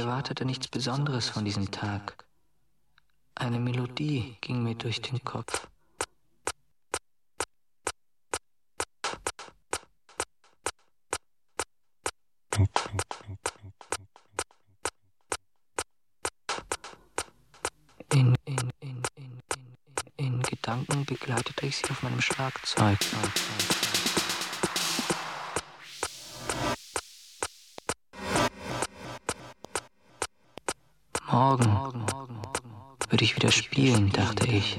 erwartete nichts Besonderes von diesem Tag. Eine Melodie ging mir durch den Kopf. In, in, in, in, Gedanken begleitete ich sie auf meinem Schlagzeug. Morgen würde ich wieder spielen, dachte ich.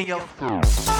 in your